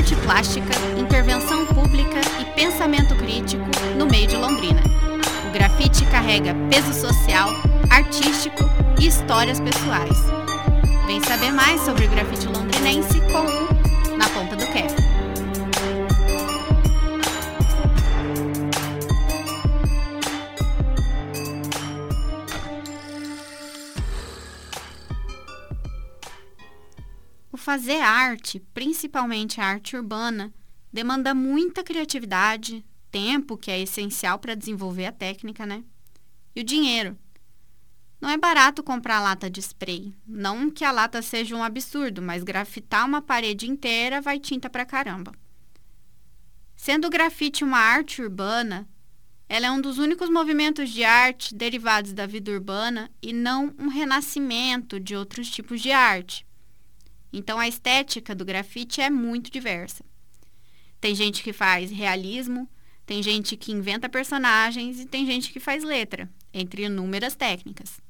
arte plástica, intervenção pública e pensamento crítico no meio de Londrina. Grafite carrega peso social, artístico e histórias pessoais. Vem saber mais sobre o grafite londrinense com o Na Ponta do Cap. O fazer arte, principalmente a arte urbana, demanda muita criatividade, tempo, que é essencial para desenvolver a técnica, né? E o dinheiro. Não é barato comprar lata de spray. Não que a lata seja um absurdo, mas grafitar uma parede inteira vai tinta pra caramba. Sendo o grafite uma arte urbana, ela é um dos únicos movimentos de arte derivados da vida urbana e não um renascimento de outros tipos de arte. Então a estética do grafite é muito diversa. Tem gente que faz realismo, tem gente que inventa personagens e tem gente que faz letra, entre inúmeras técnicas.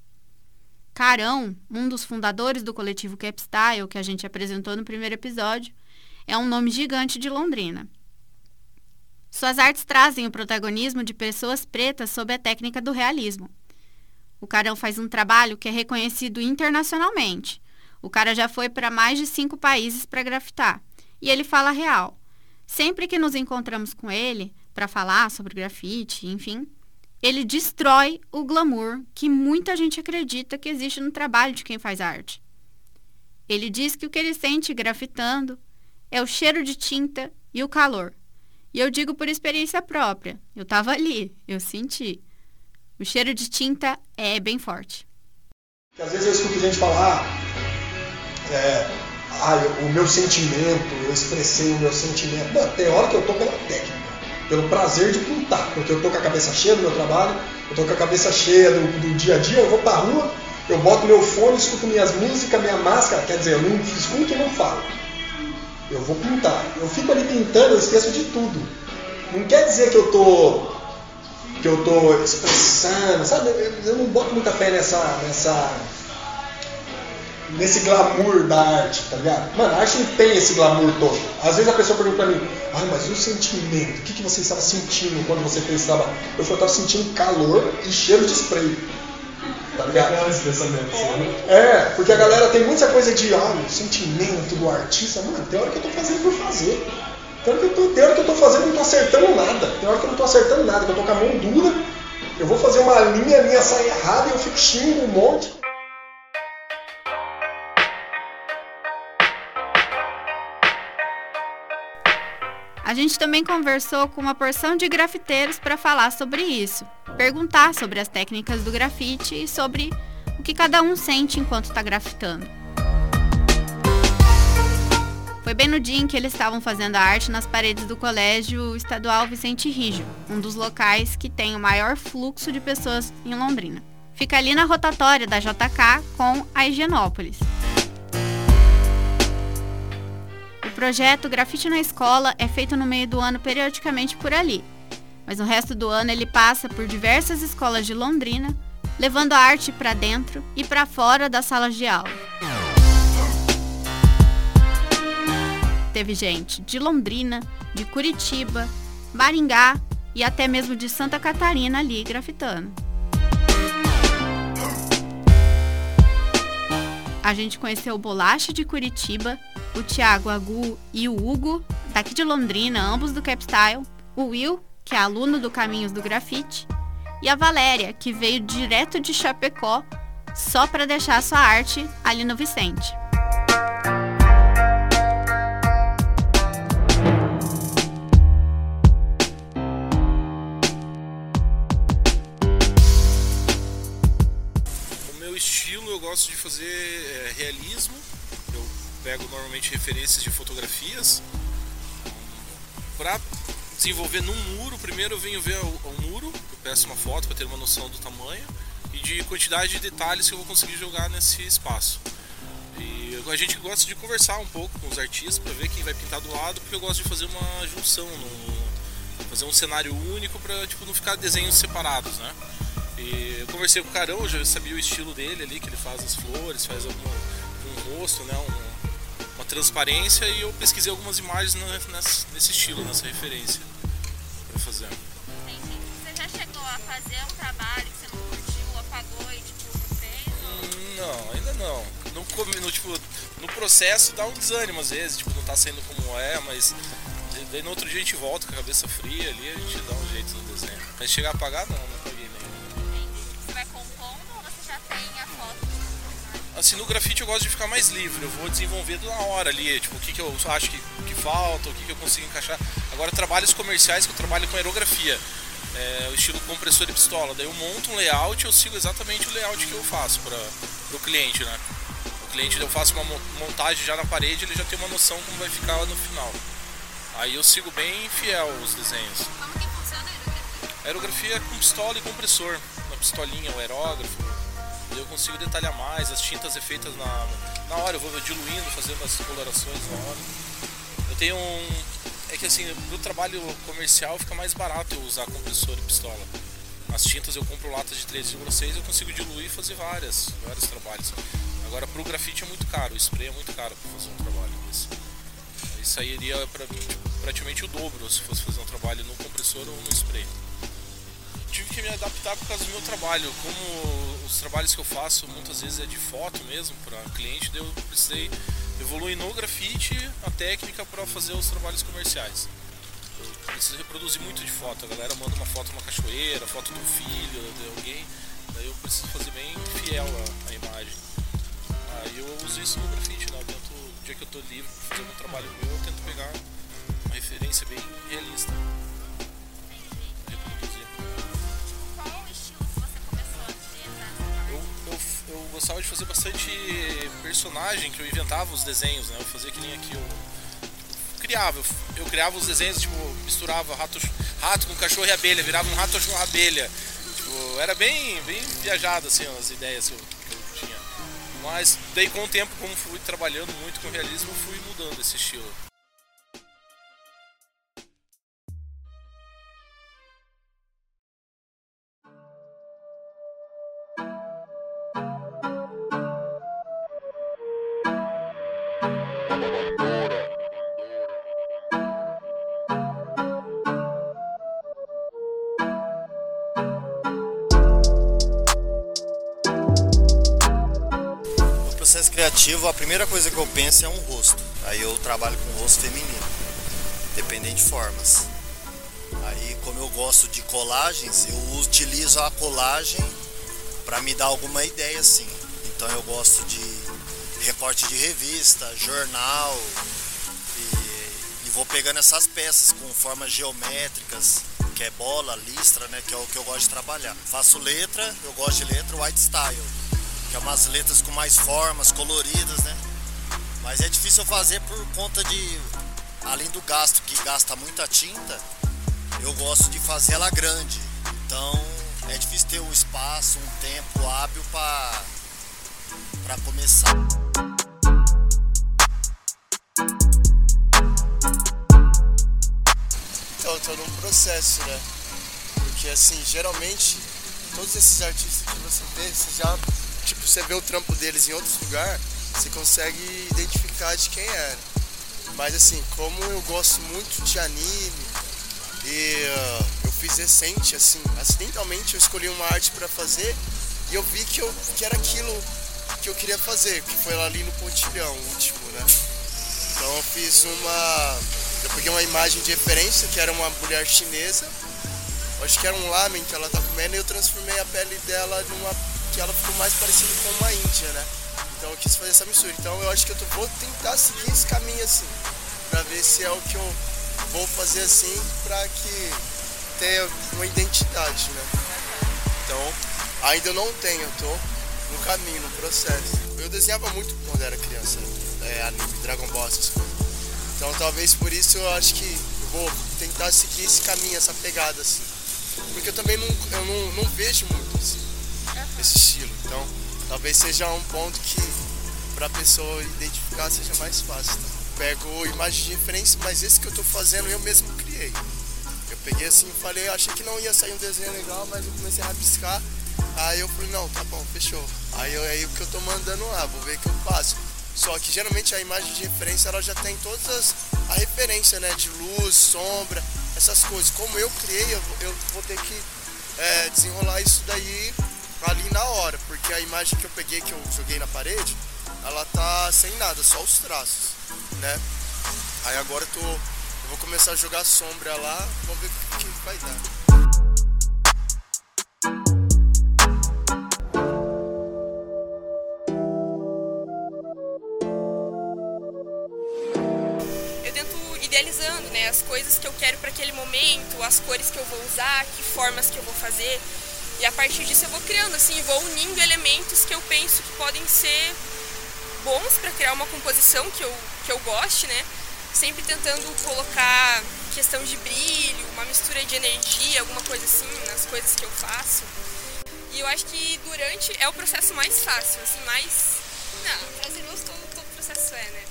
Carão, um dos fundadores do coletivo Capstyle, que a gente apresentou no primeiro episódio, é um nome gigante de Londrina. Suas artes trazem o protagonismo de pessoas pretas sob a técnica do realismo. O Carão faz um trabalho que é reconhecido internacionalmente, o cara já foi para mais de cinco países para grafitar. E ele fala real. Sempre que nos encontramos com ele para falar sobre grafite, enfim, ele destrói o glamour que muita gente acredita que existe no trabalho de quem faz arte. Ele diz que o que ele sente grafitando é o cheiro de tinta e o calor. E eu digo por experiência própria. Eu estava ali, eu senti. O cheiro de tinta é bem forte. Às vezes eu escuto gente falar, é, ah, o meu sentimento, eu expressei o meu sentimento. Não, tem hora que eu tô pela técnica, pelo prazer de pintar, porque eu tô com a cabeça cheia do meu trabalho, eu tô com a cabeça cheia do, do dia a dia, eu vou pra rua, eu boto meu fone, escuto minhas músicas, minha máscara, quer dizer, eu não escuto e não falo. Eu vou pintar. Eu fico ali pintando, eu esqueço de tudo. Não quer dizer que eu tô que eu tô expressando, sabe? Eu não boto muita fé nessa nessa nesse glamour da arte, tá ligado? Mano, a arte não tem esse glamour todo. Às vezes a pessoa pergunta pra mim, ah, mas e o sentimento? O que, que você estava sentindo quando você fez esse trabalho? Eu falei, eu estava sentindo calor e cheiro de spray. Tá ligado? É esse pensamento, né? É, porque a galera tem muita coisa de, ah, o sentimento do artista. Mano, tem hora que eu tô fazendo por fazer. Tem hora que eu tô, tem hora que eu tô fazendo e não tô acertando nada. Tem hora que eu não tô acertando nada, que eu tô com a mão dura. Eu vou fazer uma linha, a linha sai errada e eu fico xingo um monte. A gente também conversou com uma porção de grafiteiros para falar sobre isso, perguntar sobre as técnicas do grafite e sobre o que cada um sente enquanto está grafitando. Foi bem no dia em que eles estavam fazendo a arte nas paredes do Colégio Estadual Vicente Rijo, um dos locais que tem o maior fluxo de pessoas em Londrina. Fica ali na rotatória da JK com a Higienópolis. Projeto Grafite na Escola é feito no meio do ano periodicamente por ali, mas no resto do ano ele passa por diversas escolas de Londrina, levando a arte para dentro e para fora das salas de aula. Teve gente de Londrina, de Curitiba, Maringá e até mesmo de Santa Catarina ali grafitando. A gente conheceu o Bolacha de Curitiba o Thiago Agu e o Hugo, daqui de Londrina, ambos do Capstyle, o Will, que é aluno do Caminhos do Grafite, e a Valéria, que veio direto de Chapecó só para deixar sua arte ali no Vicente. O meu estilo eu gosto de fazer é, realismo pego normalmente referências de fotografias para desenvolver num muro. Primeiro eu venho ver o, o muro, eu peço uma foto para ter uma noção do tamanho e de quantidade de detalhes que eu vou conseguir jogar nesse espaço. E a gente gosta de conversar um pouco com os artistas para ver quem vai pintar do lado, porque eu gosto de fazer uma junção, fazer um cenário único para tipo, não ficar desenhos separados, né? E eu conversei com o Carão, já sabia o estilo dele ali, que ele faz as flores, faz algum, um rosto, né? Um, transparência e eu pesquisei algumas imagens nessa, nesse estilo, nessa referência para fazer. Entendi. Você já chegou a fazer um trabalho que você não curtiu, apagou e tipo, fez? Não, ainda não. No, no, tipo, no processo dá um desânimo às vezes, tipo, não tá saindo como é, mas daí no outro dia a gente volta com a cabeça fria ali, a gente dá um jeito no desenho. Mas chegar a apagar não, não Assim, no grafite eu gosto de ficar mais livre, eu vou desenvolvendo na hora ali, tipo, o que, que eu acho que, que falta, o que, que eu consigo encaixar. Agora, trabalhos comerciais que eu trabalho com aerografia, é, o estilo compressor e pistola, daí eu monto um layout eu sigo exatamente o layout que eu faço para o cliente, né? O cliente, eu faço uma montagem já na parede, ele já tem uma noção como vai ficar no final. Aí eu sigo bem fiel os desenhos. Como que funciona a aerografia? A aerografia é com pistola e compressor, na pistolinha, o aerógrafo eu consigo detalhar mais, as tintas é feitas na, na hora, eu vou diluindo, fazendo as colorações na hora. Eu tenho um. É que assim, no trabalho comercial fica mais barato eu usar compressor e pistola. As tintas eu compro latas de 3,6 eu consigo diluir e fazer várias, vários trabalhos. Agora pro grafite é muito caro, o spray é muito caro para fazer um trabalho desse. Aí sairia pra, praticamente o dobro se fosse fazer um trabalho no compressor ou no spray tive que me adaptar por causa do meu trabalho. Como os trabalhos que eu faço muitas vezes é de foto mesmo para cliente, eu precisei evoluir no grafite a técnica para fazer os trabalhos comerciais. Eu preciso reproduzir muito de foto. A galera manda uma foto de uma cachoeira, foto do filho, de alguém. Daí eu preciso fazer bem fiel a, a imagem. Aí eu uso isso no grafite, né? Eu tento, o dia que eu estou livre fazer um trabalho meu, eu tento pegar fazer bastante personagem que eu inventava os desenhos, né? Eu fazia que nem aqui eu, criava, eu, eu, criava os desenhos, tipo, misturava rato, rato com cachorro e abelha, virava um rato com abelha. Tipo, era bem, bem viajado assim as ideias que eu, que eu tinha. Mas daí com o tempo, como fui trabalhando muito com realismo, fui mudando esse estilo. Criativo, a primeira coisa que eu penso é um rosto. Aí eu trabalho com rosto feminino, dependendo de formas. Aí, como eu gosto de colagens, eu utilizo a colagem para me dar alguma ideia assim. Então eu gosto de recorte de revista, jornal e, e vou pegando essas peças com formas geométricas, que é bola, listra, né, que é o que eu gosto de trabalhar. Faço letra, eu gosto de letra white style que é umas letras com mais formas, coloridas, né? Mas é difícil fazer por conta de, além do gasto, que gasta muita tinta, eu gosto de fazer ela grande. Então é difícil ter um espaço, um tempo hábil para começar. Então, estou num processo, né? Porque assim, geralmente, todos esses artistas que você vê, você já tipo, você vê o trampo deles em outros lugares, você consegue identificar de quem era. Mas assim, como eu gosto muito de anime e uh, eu fiz recente, assim, acidentalmente eu escolhi uma arte para fazer e eu vi que, eu, que era aquilo que eu queria fazer, que foi lá ali no pontilhão, o último, né? Então eu fiz uma. Eu peguei uma imagem de referência que era uma mulher chinesa, acho que era um lamen que ela tá comendo e eu transformei a pele dela numa que ela ficou mais parecida com uma índia, né? Então eu quis fazer essa mistura. Então eu acho que eu vou tentar seguir esse caminho assim, pra ver se é o que eu vou fazer assim, pra que tenha uma identidade, né? Então, ainda não tenho, eu tô no caminho, no processo. Eu desenhava muito quando era criança, é, anime, Dragon Ball, essas coisas. Então talvez por isso eu acho que vou tentar seguir esse caminho, essa pegada assim. Porque eu também não, eu não, não vejo muito esse estilo. Então, talvez seja um ponto que para a pessoa identificar seja mais fácil. Tá? Pego imagem de referência, mas esse que eu estou fazendo eu mesmo criei. Eu peguei assim, falei, achei que não ia sair um desenho legal, mas eu comecei a rabiscar. Aí eu falei, não, tá bom, fechou. Aí, eu, aí o que eu tô mandando lá, vou ver o que eu faço. Só que geralmente a imagem de referência ela já tem todas as a referência, né, de luz, sombra, essas coisas. Como eu criei, eu, eu vou ter que é, desenrolar isso daí ali na hora, porque a imagem que eu peguei, que eu joguei na parede, ela tá sem nada, só os traços, né? Aí agora eu tô, eu vou começar a jogar sombra lá, vamos ver o que, vai dar. idealizando, né, as coisas que eu quero para aquele momento, as cores que eu vou usar, que formas que eu vou fazer. E a partir disso eu vou criando assim, vou unindo elementos que eu penso que podem ser bons para criar uma composição que eu que eu goste, né? Sempre tentando colocar questão de brilho, uma mistura de energia, alguma coisa assim nas coisas que eu faço. E eu acho que durante é o processo mais fácil, assim, mais não, prazeroso todo, todo processo é, né?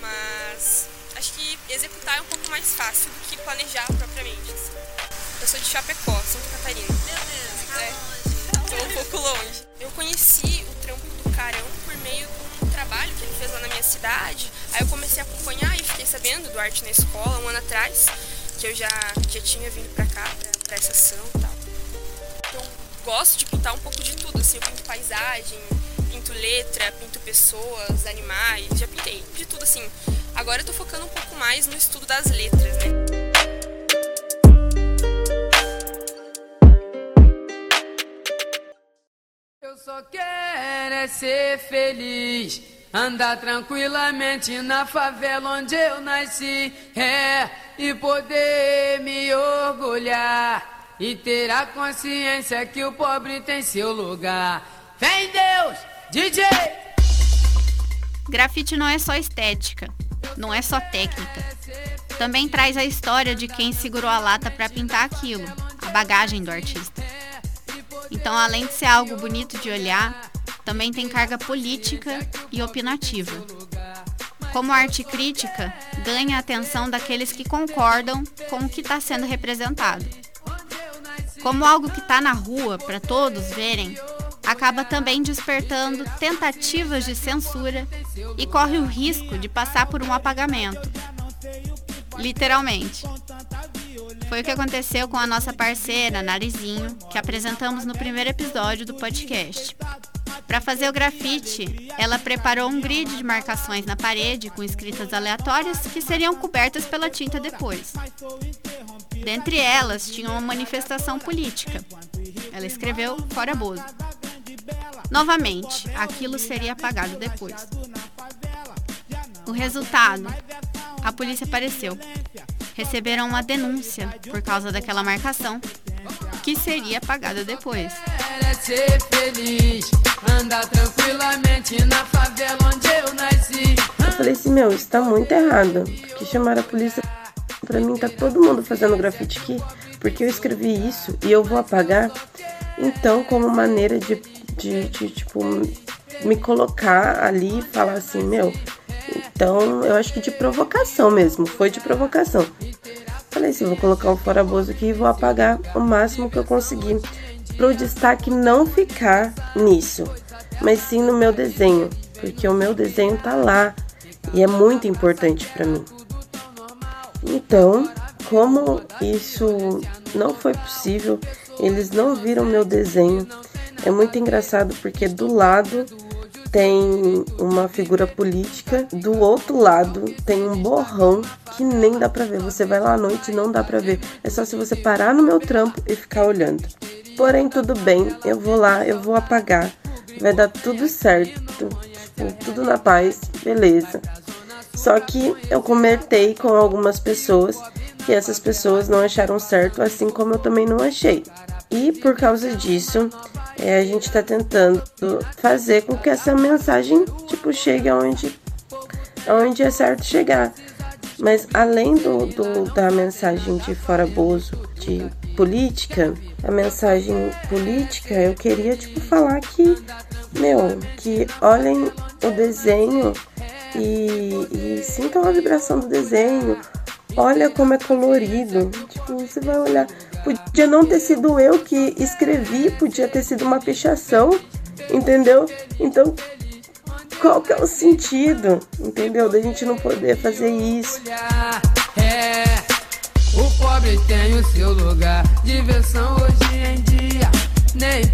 Mas acho que executar é um pouco mais fácil do que planejar propriamente. Assim. Eu sou de Chapecó, Santa Catarina. Meu Deus, tá É. longe. Tô um pouco longe. Eu conheci o trampo do Carão por meio de um trabalho que ele fez lá na minha cidade. Aí eu comecei a acompanhar e fiquei sabendo do Arte na Escola um ano atrás, que eu já, já tinha vindo pra cá, pra, pra essa ação e tal. Eu gosto de pintar um pouco de tudo, assim, eu pinto paisagem, pinto letra, pinto pessoas, animais, já pintei de tudo assim. Agora eu tô focando um pouco mais no estudo das letras, né? Só quero é ser feliz, andar tranquilamente na favela onde eu nasci, é, e poder me orgulhar e ter a consciência que o pobre tem seu lugar. Vem Deus, DJ! Grafite não é só estética, não é só técnica. Também traz a história de quem segurou a lata para pintar aquilo, a bagagem do artista. Então, além de ser algo bonito de olhar, também tem carga política e opinativa. Como arte crítica, ganha a atenção daqueles que concordam com o que está sendo representado. Como algo que está na rua para todos verem, acaba também despertando tentativas de censura e corre o risco de passar por um apagamento. Literalmente. Foi o que aconteceu com a nossa parceira, Narizinho, que apresentamos no primeiro episódio do podcast. Para fazer o grafite, ela preparou um grid de marcações na parede com escritas aleatórias que seriam cobertas pela tinta depois. Dentre elas, tinha uma manifestação política. Ela escreveu Fora Bozo. Novamente, aquilo seria apagado depois. O resultado: a polícia apareceu. Receberam uma denúncia por causa daquela marcação, que seria apagada depois. Eu falei assim, meu, isso tá muito errado. Porque chamaram a polícia. Pra mim tá todo mundo fazendo grafite aqui. Porque eu escrevi isso e eu vou apagar. Então, como maneira de, de, de tipo, me colocar ali e falar assim, meu. Então, eu acho que de provocação mesmo. Foi de provocação. Falei assim, vou colocar um fora-bozo aqui e vou apagar o máximo que eu conseguir. Pro destaque não ficar nisso, mas sim no meu desenho. Porque o meu desenho tá lá. E é muito importante para mim. Então, como isso não foi possível, eles não viram meu desenho. É muito engraçado porque do lado tem uma figura política, do outro lado tem um borrão que nem dá pra ver. Você vai lá à noite e não dá pra ver. É só se você parar no meu trampo e ficar olhando. Porém, tudo bem, eu vou lá, eu vou apagar. Vai dar tudo certo, tipo, tudo na paz, beleza. Só que eu comentei com algumas pessoas que essas pessoas não acharam certo, assim como eu também não achei. E por causa disso, é, a gente está tentando fazer com que essa mensagem tipo chegue aonde, aonde é certo chegar. Mas além do, do, da mensagem de fora Bozo, de política, a mensagem política, eu queria tipo falar que, meu, que olhem o desenho e, e sintam a vibração do desenho. Olha como é colorido. Tipo, você vai olhar. Podia não ter sido eu que escrevi, podia ter sido uma pichação, entendeu? Então, qual que é o sentido, entendeu? Da gente não poder fazer isso. É, o pobre tem o seu lugar, diversão hoje em dia, nem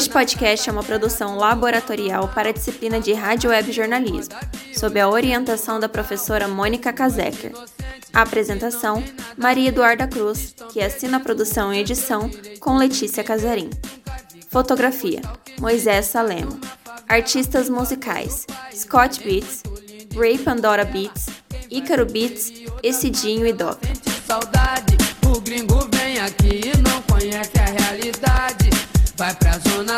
Este podcast é uma produção laboratorial para a disciplina de Rádio Web Jornalismo, sob a orientação da professora Mônica Kazeker. A apresentação, Maria Eduarda Cruz, que assina a produção e edição, com Letícia Casarim. Fotografia, Moisés Salemo. Artistas musicais, Scott Beats, Ray Pandora Beats, Ícaro Beats, Ecidinho e Doc. Saudade, o gringo vem aqui e não conhece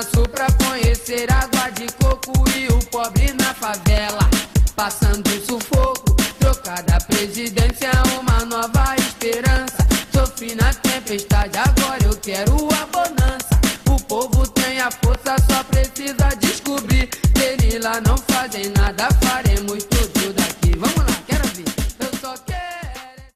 Sul pra conhecer água de coco e o pobre na favela. Passando sufoco, trocada presidência, uma nova esperança. Sofri na tempestade, agora eu quero a bonança. O povo tem a força, só precisa descobrir. Eles lá não fazem nada, faremos tudo